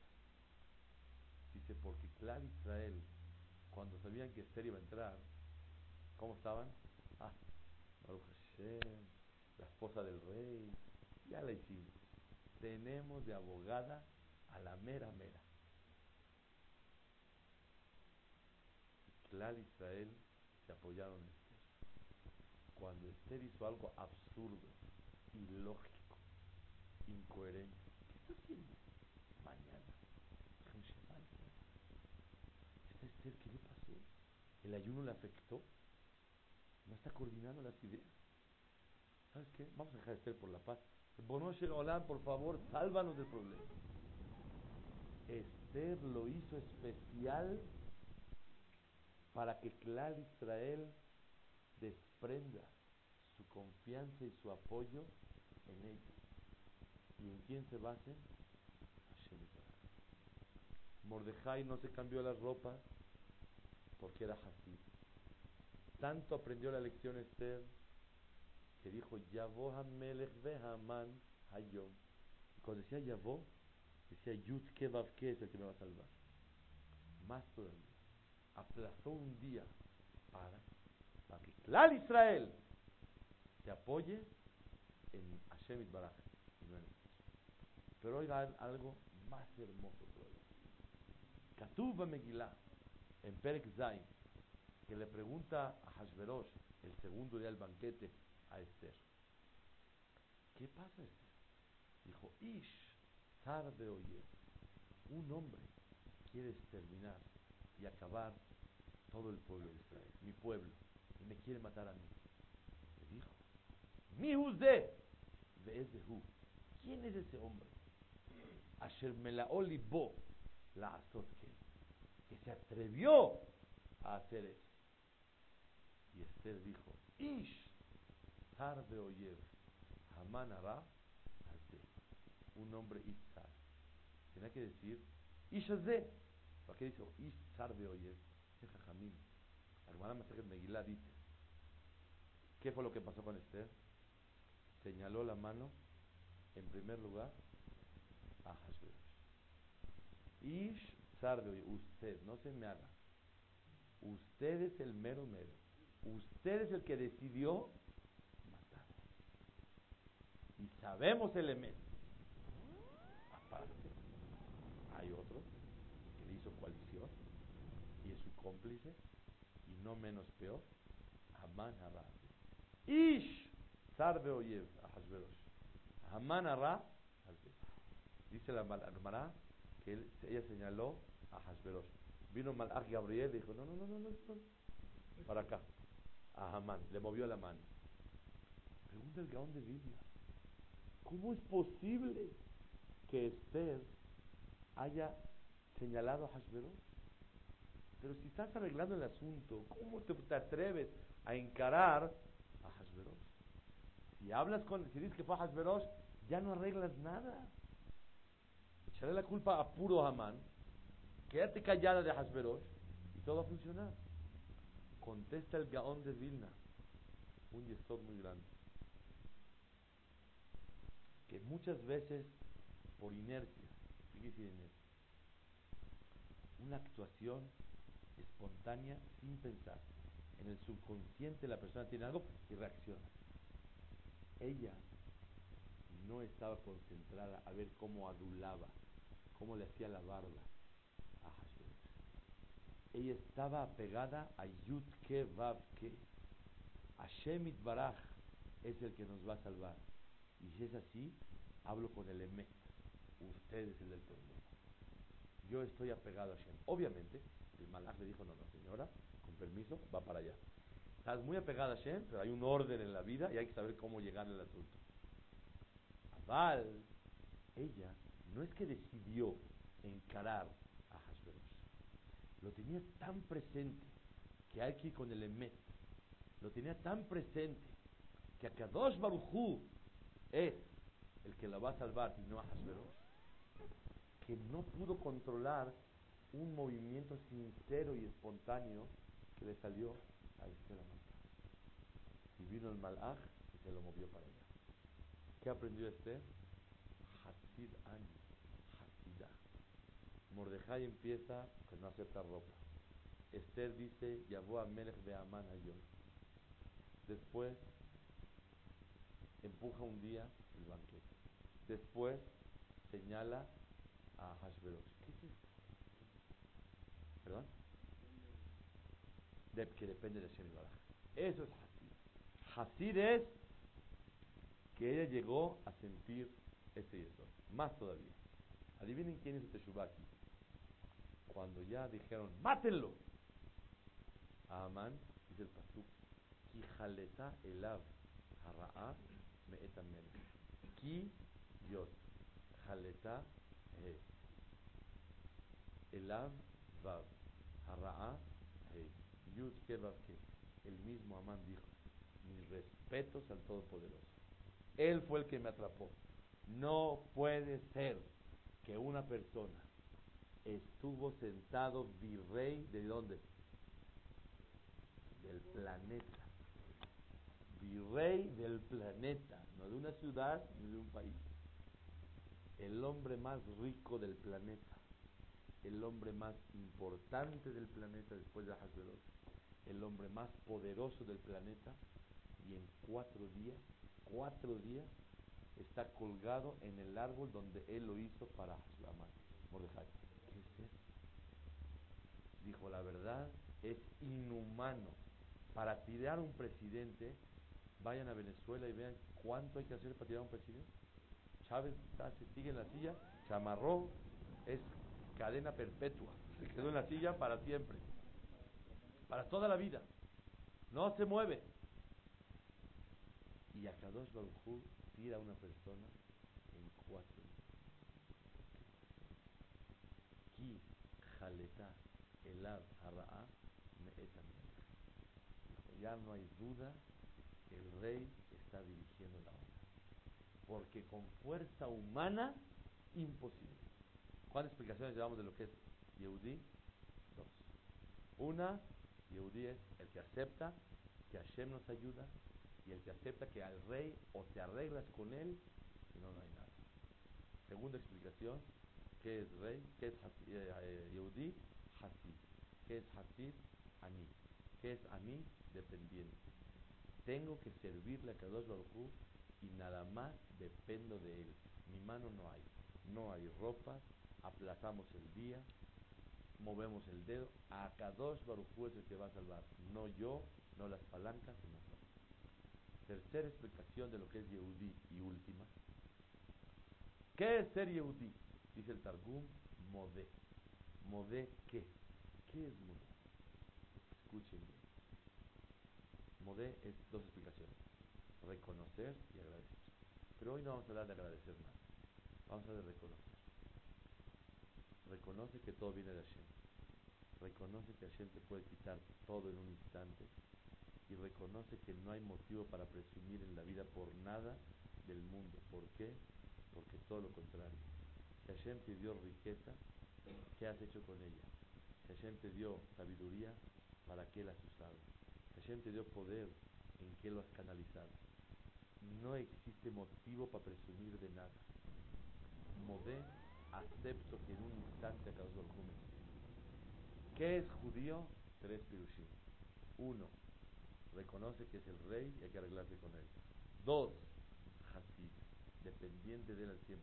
Dice, porque Clar Israel, cuando sabían que Esther iba a entrar, ¿cómo estaban? Ah, Baruch Hashem, la esposa del rey, ya la hicimos. Tenemos de abogada a la mera mera. Clar Israel se apoyaron en Esther. Cuando Esther hizo algo absurdo, ilógico, incoherente, ¿qué está haciendo? Mañana. ¿Esta Esther qué le pasó? ¿El ayuno le afectó? ¿No está coordinando las ideas? ¿Sabes qué? Vamos a dejar a Esther por la paz. Bonoche Hola, por favor, sálvanos del problema. Esther lo hizo especial para que Clar Israel desprenda su confianza y su apoyo en ella. ¿Y en quién se basen? Hashem Mordejai no se cambió las ropas porque era Hasid. Tanto aprendió la lección Esther que dijo Yavó Hamelech Haman Hayom. Cuando decía Yavó, decía Yud Kevav es el que me va a salvar. Más todavía aplazó un día para, que Clal Israel se apoye en Hashem Baraj y no en Pero oiga algo más hermoso todavía. Katuba Megillah en Perek Zain que le pregunta a Hashverosh el segundo día del banquete a Esther. ¿Qué pasa Esther? Dijo, Ish, tarde oye, un hombre quiere exterminar y acabar todo el pueblo de Israel, mi pueblo, y me quiere matar a mí. Le dijo, mi de ¿Quién es ese hombre? Asher bo la azotke, que se atrevió a hacer eso. Y Esther dijo, Ish, tarde oyev, Haman un hombre Itzar. Tenía que decir, Ishazé, ¿Para qué dice Ishar de Oyev? Dice Jajamín. Hermana Masajet Megilá dice: ¿Qué fue lo que pasó con Esther? Señaló la mano, en primer lugar, a Hashverosh. Ish Usted, no se me haga. Usted es el mero mero. Usted es el que decidió matar. Y sabemos el elemento. Aparte, hay otros hizo coalición y es su cómplice y no menos peor, Amán Harab. Ish Sarbe Oyev a Hashverosh. Hamán Arra Dice la Mará que ella señaló a Hashverosh. Vino Malach Gabriel y dijo, no, no, no, no, no, para acá, a Hamán, le movió la mano. Pregunta el Gaón de Biblia, ¿cómo es posible que Esther haya señalado a Hashverosh? Pero si estás arreglando el asunto, ¿cómo te, atreves a encarar a Hashverosh? Si hablas con, si dices que fue a Hashverosh, ya no arreglas nada. Echaré la culpa a puro Hamán, quédate callada de Hasberosh y todo va a funcionar. Contesta el Gaón de Vilna, un yesod muy grande, que muchas veces por inercia, fíjese inercia, una actuación espontánea sin pensar. En el subconsciente la persona tiene algo y reacciona. Ella no estaba concentrada a ver cómo adulaba cómo le hacía la barba Ella estaba apegada a Yudke Vavke. Hashem Baraj es el que nos va a salvar. Y si es así, hablo con el Emet. Usted es el del problema. Yo estoy apegado a Hashem. Obviamente, el Malach le dijo, no, no, señora, con permiso, va para allá. Estás muy apegada a Hashem, pero hay un orden en la vida y hay que saber cómo llegar al asunto. Aval, ella no es que decidió encarar lo tenía tan presente que ir con el Emet, lo tenía tan presente que a Kadosh Baruchú es el que la va a salvar y no a Hashverosh, que no pudo controlar un movimiento sincero y espontáneo que le salió a Esther Y vino el Malach y se lo movió para allá. ¿Qué aprendió Esther? Hasid Ani. Mordejai empieza que no acepta ropa. Esther dice, Yabó a Melech de Amán yo. Después empuja un día el banquete. Después señala a Hashverosh. ¿Qué es esto? ¿Perdón? Que depende de Shem Baraj. Eso es Hasid. Hasid es que ella llegó a sentir ese yeso. Más todavía. Adivinen quién es el Teshuvah. Cuando ya dijeron, mátenlo. A Amán, dice el pasuk, Ki jaleta elav hara'a me'etam Ki yot jaleta he. Elav vav hara'a he. Yud ke vav. El mismo Amán dijo, mis respetos al Todopoderoso. Él fue el que me atrapó. No puede ser que una persona estuvo sentado virrey de dónde? Del planeta. Virrey del planeta, no de una ciudad ni de un país. El hombre más rico del planeta, el hombre más importante del planeta después de Hasberosh, el hombre más poderoso del planeta, y en cuatro días, cuatro días, está colgado en el árbol donde él lo hizo para Hashlamán, Mordejai. Dijo, la verdad es inhumano. Para tirar un presidente, vayan a Venezuela y vean cuánto hay que hacer para tirar un presidente. Chávez está, se sigue en la silla, se es cadena perpetua, se quedó en la silla para siempre, para toda la vida, no se mueve. Y a Kadosh tira a una persona en cuatro Ki jaleta elad hara'a Ya no hay duda que el rey está dirigiendo la obra. Porque con fuerza humana, imposible. ¿Cuántas explicaciones llevamos de lo que es Yehudi? Dos. Una, Yehudi es el que acepta que Hashem nos ayuda y el que acepta que al rey o te arreglas con él y no, no hay nada. Segunda explicación, ¿qué es rey? ¿Qué es eh, eh, Yehudi? Hasid. ¿Qué es Hasid? Ani. ¿Qué es Ani? Dependiente. Tengo que servirle a Kadosh Baruj y nada más dependo de él. Mi mano no hay. No hay ropa, aplazamos el día, movemos el dedo. A Kadosh Baruj es el que va a salvar. No yo, no las palancas, no Tercera explicación de lo que es Yehudi y última, ¿Qué es ser Yehudí? Dice el Targum, modé. ¿Modé qué? ¿Qué es modé? Escuchen bien. Modé es dos explicaciones. Reconocer y agradecer. Pero hoy no vamos a hablar de agradecer más. Vamos a hablar de reconocer. Reconoce que todo viene de Hashem. Reconoce que Hashem te puede quitar todo en un instante. Y reconoce que no hay motivo para presumir en la vida por nada del mundo. ¿Por qué? Porque todo lo contrario. Si Hashem te dio riqueza, ¿qué has hecho con ella? Hashem te dio sabiduría, ¿para qué la has usado? Hashem te dio poder, ¿en qué lo has canalizado? No existe motivo para presumir de nada. Modé, acepto que en un instante acabó el me ¿Qué es judío? Tres pirushim. Uno, reconoce que es el rey y hay que arreglarse con él. Dos, Hasid, dependiente de él al 100%.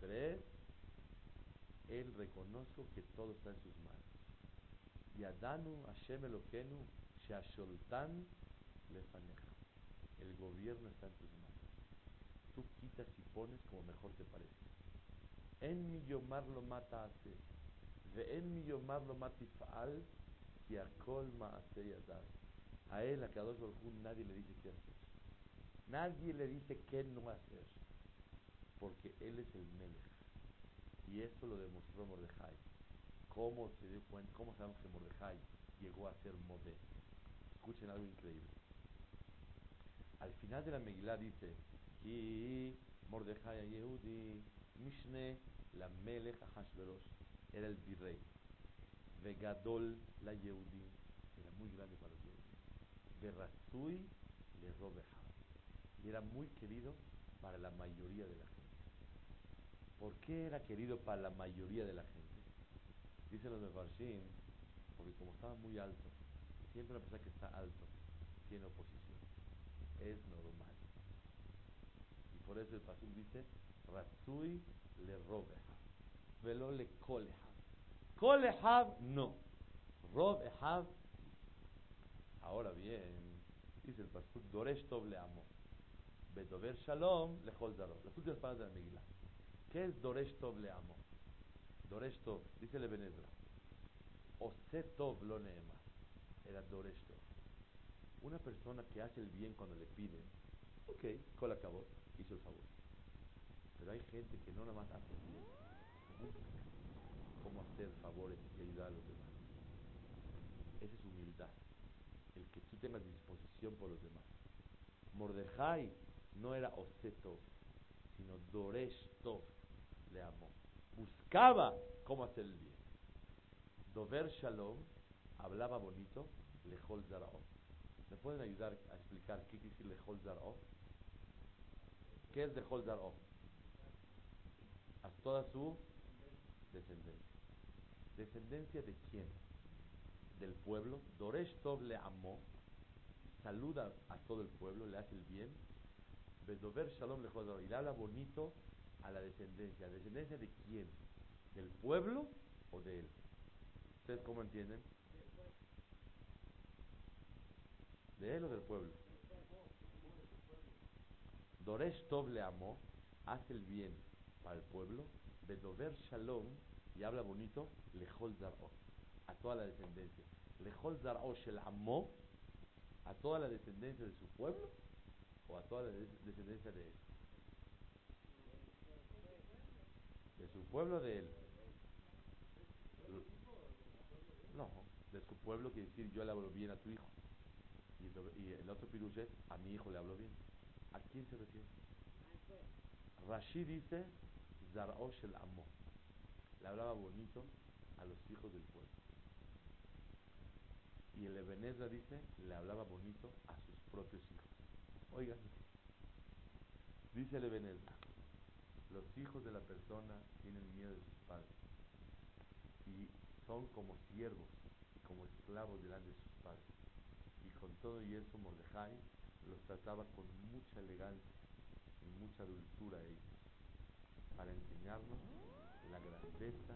Tres, él reconozco que todo está en sus manos. Y Adanu, Hashem Eloquenu, Shasholtan, Lefaneja. El gobierno está en tus manos. Tú quitas y pones como mejor te parece. En mi yomar lo mata hace. Ve en mi yomar lo matifal, que a colma hace yadar. A él, a Kadosh Baruj nadie le dice qué hacer. Nadie le dice qué no hacer. Porque él es el Melech. Y esto lo demostró Mordejai. ¿Cómo se dio cuenta? ¿Cómo sabemos que Mordejai llegó a ser modelo? Escuchen algo increíble. Al final de la Megilá dice, Ki Mordejai Yehudi, Mishne la Melech era el virrey. Vegadol la Yehudi, era muy grande para los Yehudi. Berrazui le Robeja, y era muy querido para la mayoría de la gente. ¿Por qué era querido para la mayoría de la gente? Dicen los Mefarshim, porque como estaba muy alto, siempre una persona que está alto tiene oposición. Es normal. Y por eso el Pasuk dice, Ratsui le robeha, velo le kolehav. Kolehav no, robehav Ahora bien, dice el Pasuk, Doresh le amo. Bedover Shalom le Las últimas palabras de la Megillah. ¿Qué es Doresh Tov le amo? Doresh Tov, dice le Benedra. Ose Tov lo neema. Era Doresh Tov. Una persona que hace el bien cuando le piden, ok, con acabó, hizo el favor. Pero hay gente que no nada más hace el bien, cómo hacer favores y ayudar a los demás. Esa es humildad. El que tú tengas disposición por los demás. Mordejai no era Oseto, sino Doresh Tov le amó. Buscaba cómo hacer el bien. Dover Shalom hablaba bonito, Lejol Zarao. ¿Me pueden ayudar a explicar qué quiere decir Lejol Zarao? ¿Qué es Lejol Zarao? A toda su descendencia. ¿Descendencia de quién? Del pueblo. Doresh Tov le amó. Saluda a todo el pueblo, le hace el bien. Bedover Shalom Lejol Zarao. Y le habla bonito a la descendencia. descendencia de quién? ¿Del pueblo o de él? ¿Ustedes cómo entienden? ¿De él o del pueblo? Doresh Tov le amó, hace el bien para el pueblo, Bedover Shalom, y habla bonito, Lejol Zar'o, a toda la descendencia. Lejol Zar'o Shel amó, a toda la descendencia de su pueblo, o a toda la descendencia de él. De su pueblo de él. No, de su pueblo quiere decir yo le hablo bien a tu hijo. Y, el otro pirush es a mi hijo le hablo bien. ¿A quién se refiere? Rashid dice Zarosh el amo. Le hablaba bonito a los hijos del pueblo. Y el Ebenezer dice, le hablaba bonito a sus propios hijos. Oigan, dice el Ebenezer, los hijos de la persona tienen miedo de sus padres y son como siervos y como esclavos delante de sus padres. Y con todo y eso Mordejai los trataba con mucha elegancia y mucha dulzura a ellos, para enseñarnos la grandeza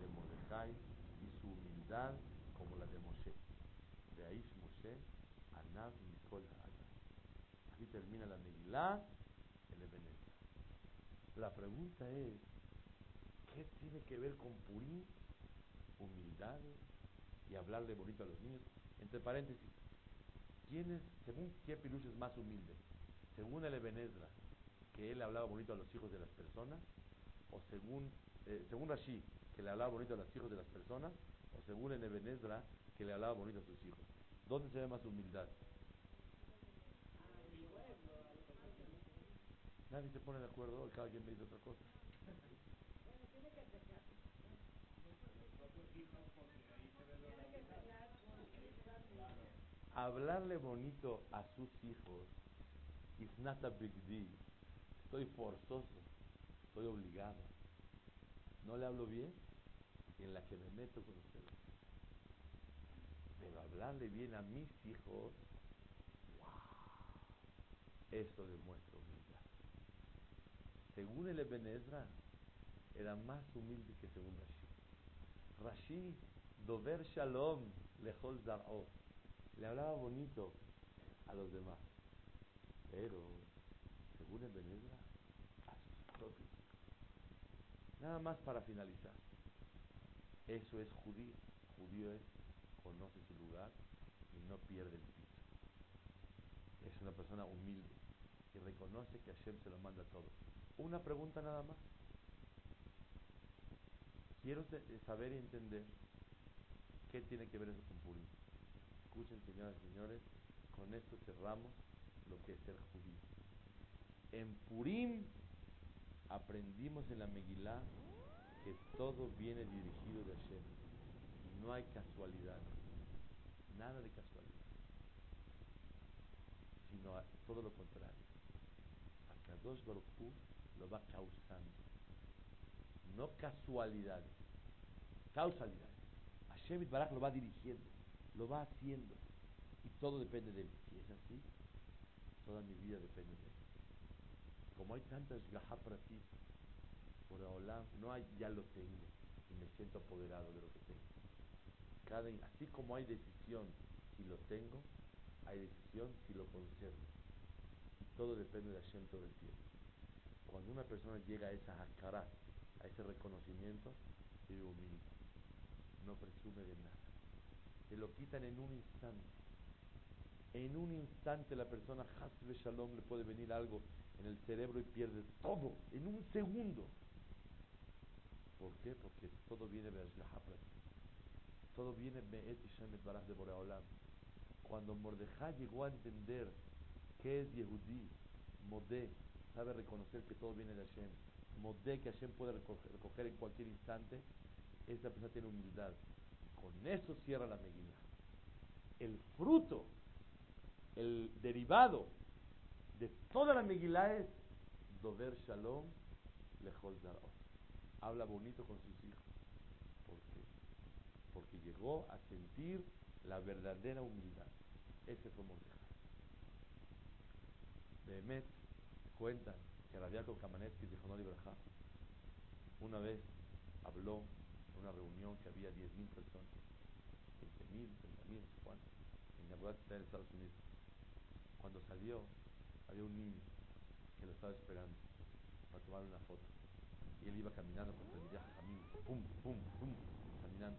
de Mordejai y su humildad como la de Moshe. De Aish Moshe, Anav Mikol Así termina la Ebenezer. La pregunta es, ¿qué tiene que ver con Purim? Humildad y hablarle bonito a los niños. Entre paréntesis, ¿quién es, según qué Pirush es más humilde? Según el Ebenezra, que él hablaba bonito a los hijos de las personas, o según, eh, según Rashi, que le hablaba bonito a los hijos de las personas, o según el Ebenezra, que le hablaba bonito a sus hijos. ¿Dónde se ve más humildad? Nadie se pone de acuerdo, cada quien me dice otra cosa. Hablarle bonito a sus hijos is not a big deal. Estoy forzoso, estoy obligado. No le hablo bien en la que me meto con ustedes. Pero hablarle bien a mis hijos, wow, eso demuestra humildad. Según el Ebenezra, era más humilde que según Rashi. Rashi, Dover Shalom, Lejol Zar'ot. Le hablaba bonito a los demás. Pero, según el Ebenezra, a sus propios. Nada más para finalizar. Eso es judío. Judío es conoce su lugar y no pierde el piso. Es una persona humilde y reconoce que Hashem se lo manda todo. Una pregunta nada más. Quiero saber y entender qué tiene que ver eso con Purim. Escuchen, señoras y señores, con esto cerramos lo que es ser judío. En Purim aprendimos en la Megilá que todo viene dirigido de Hashem. No hay casualidad, nada de casualidad, sino todo lo contrario. Akadosh Baruch Hu lo va causando, no casualidades, causalidades. Hashem Barak lo va dirigiendo, lo va haciendo, y todo depende de él. Si es así, toda mi vida depende de él. Como hay tantas ti por Olam, no hay ya lo tengo y me siento apoderado de lo que tengo. Así como hay decisión si lo tengo, hay decisión si lo conservo. Todo depende de Hashem todo el tiempo. Cuando una persona llega a esa hakara, a ese reconocimiento, vive humilde, no presume de nada. Se lo quitan en un instante. En un instante la persona, Hasbe Shalom, le puede venir algo en el cerebro y pierde todo, en un segundo. ¿Por qué? Porque todo viene de Todo viene de Baraj de Boreolam. Cuando Mordejai llegó a entender qué es Yehudí, Modé, sabe reconocer que todo viene de Hashem, Modé que Hashem puede recoger, en cualquier instante, esa persona tiene humildad. Con eso cierra la Megillah. El fruto, el derivado de toda la Megillah es Dover Shalom Lejol habla bonito con sus hijos. ¿Por qué? Porque llegó a sentir la verdadera humildad. Ese fue Mordejai. De Emet cuentan que Rabiaco Kamaneski dijo no liberja. Una vez habló en una reunión que había 10.000 personas, 20.000, 30.000, no sé cuánto, en Yabudat en Estados Unidos. Cuando salió, había un niño que lo estaba esperando para tomar una foto. Y él iba caminando contra el viaje camino, pum, pum, pum, caminando.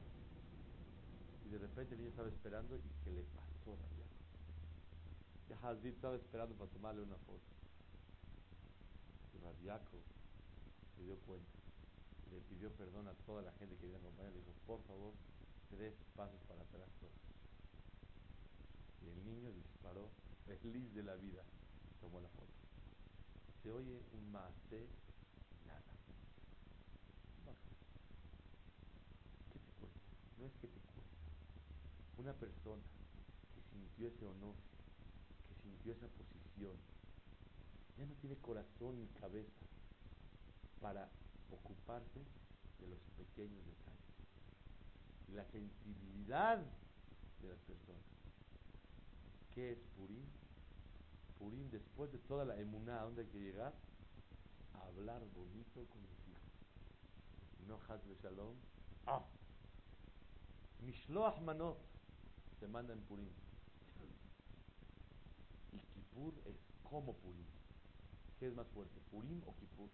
Y de repente el niño estaba esperando y que le pasó Rabiaco. Y Hazid estaba esperando para tomarle una foto. Rabiaco se dio cuenta. Le pidió perdón a toda la gente que iba a acompañar. Le dijo, por favor, tres pasos para atrás todos. Y el niño disparó, feliz de la vida, tomó la foto. Se oye un de nada. ¿Qué te cuesta? No es que te cuesta. Una persona que sintió ese honor, que sintió esa posición, ya no tiene corazón ni cabeza para ocuparse de los pequeños detalles. Y la sensibilidad de las personas. ¿Qué es Purim? Purim, después de toda la emuná, ¿a dónde hay que llegar? A hablar bonito con los hijos no Hazbe Shalom. Ah, Mishloach Manot se manda en Purim. Y Kippur es como Purim. ¿Qué es más fuerte, Purim o Kippur?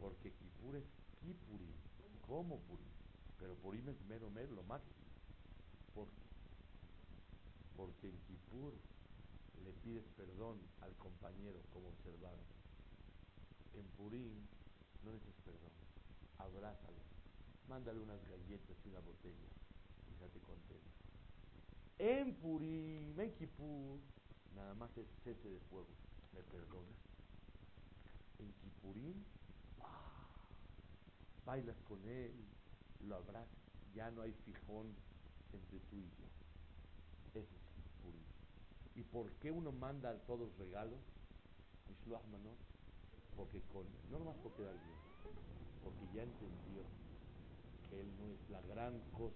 Porque Kipur es Kipurim, como Purim. Pero Purim es mero mero, lo máximo. ¿Por qué? Porque en Kipur le pides perdón al compañero como observado. En Purim no necesitas perdón, abrázalo, mándale unas galletas y una botella y ya te contento. En Purim, en Kipur, nada más es cese de fuego. ¿Me perdonas? En Kipurim, ¡ah! bailas con él, lo abrazas, ya no hay fijón entre tú y yo. Ese es Kipurim. ¿Y por qué uno manda a todos regalos? Mishloach Manot. Porque con, no nomás porque quedar bien, porque ya entendió que él no es la gran cosa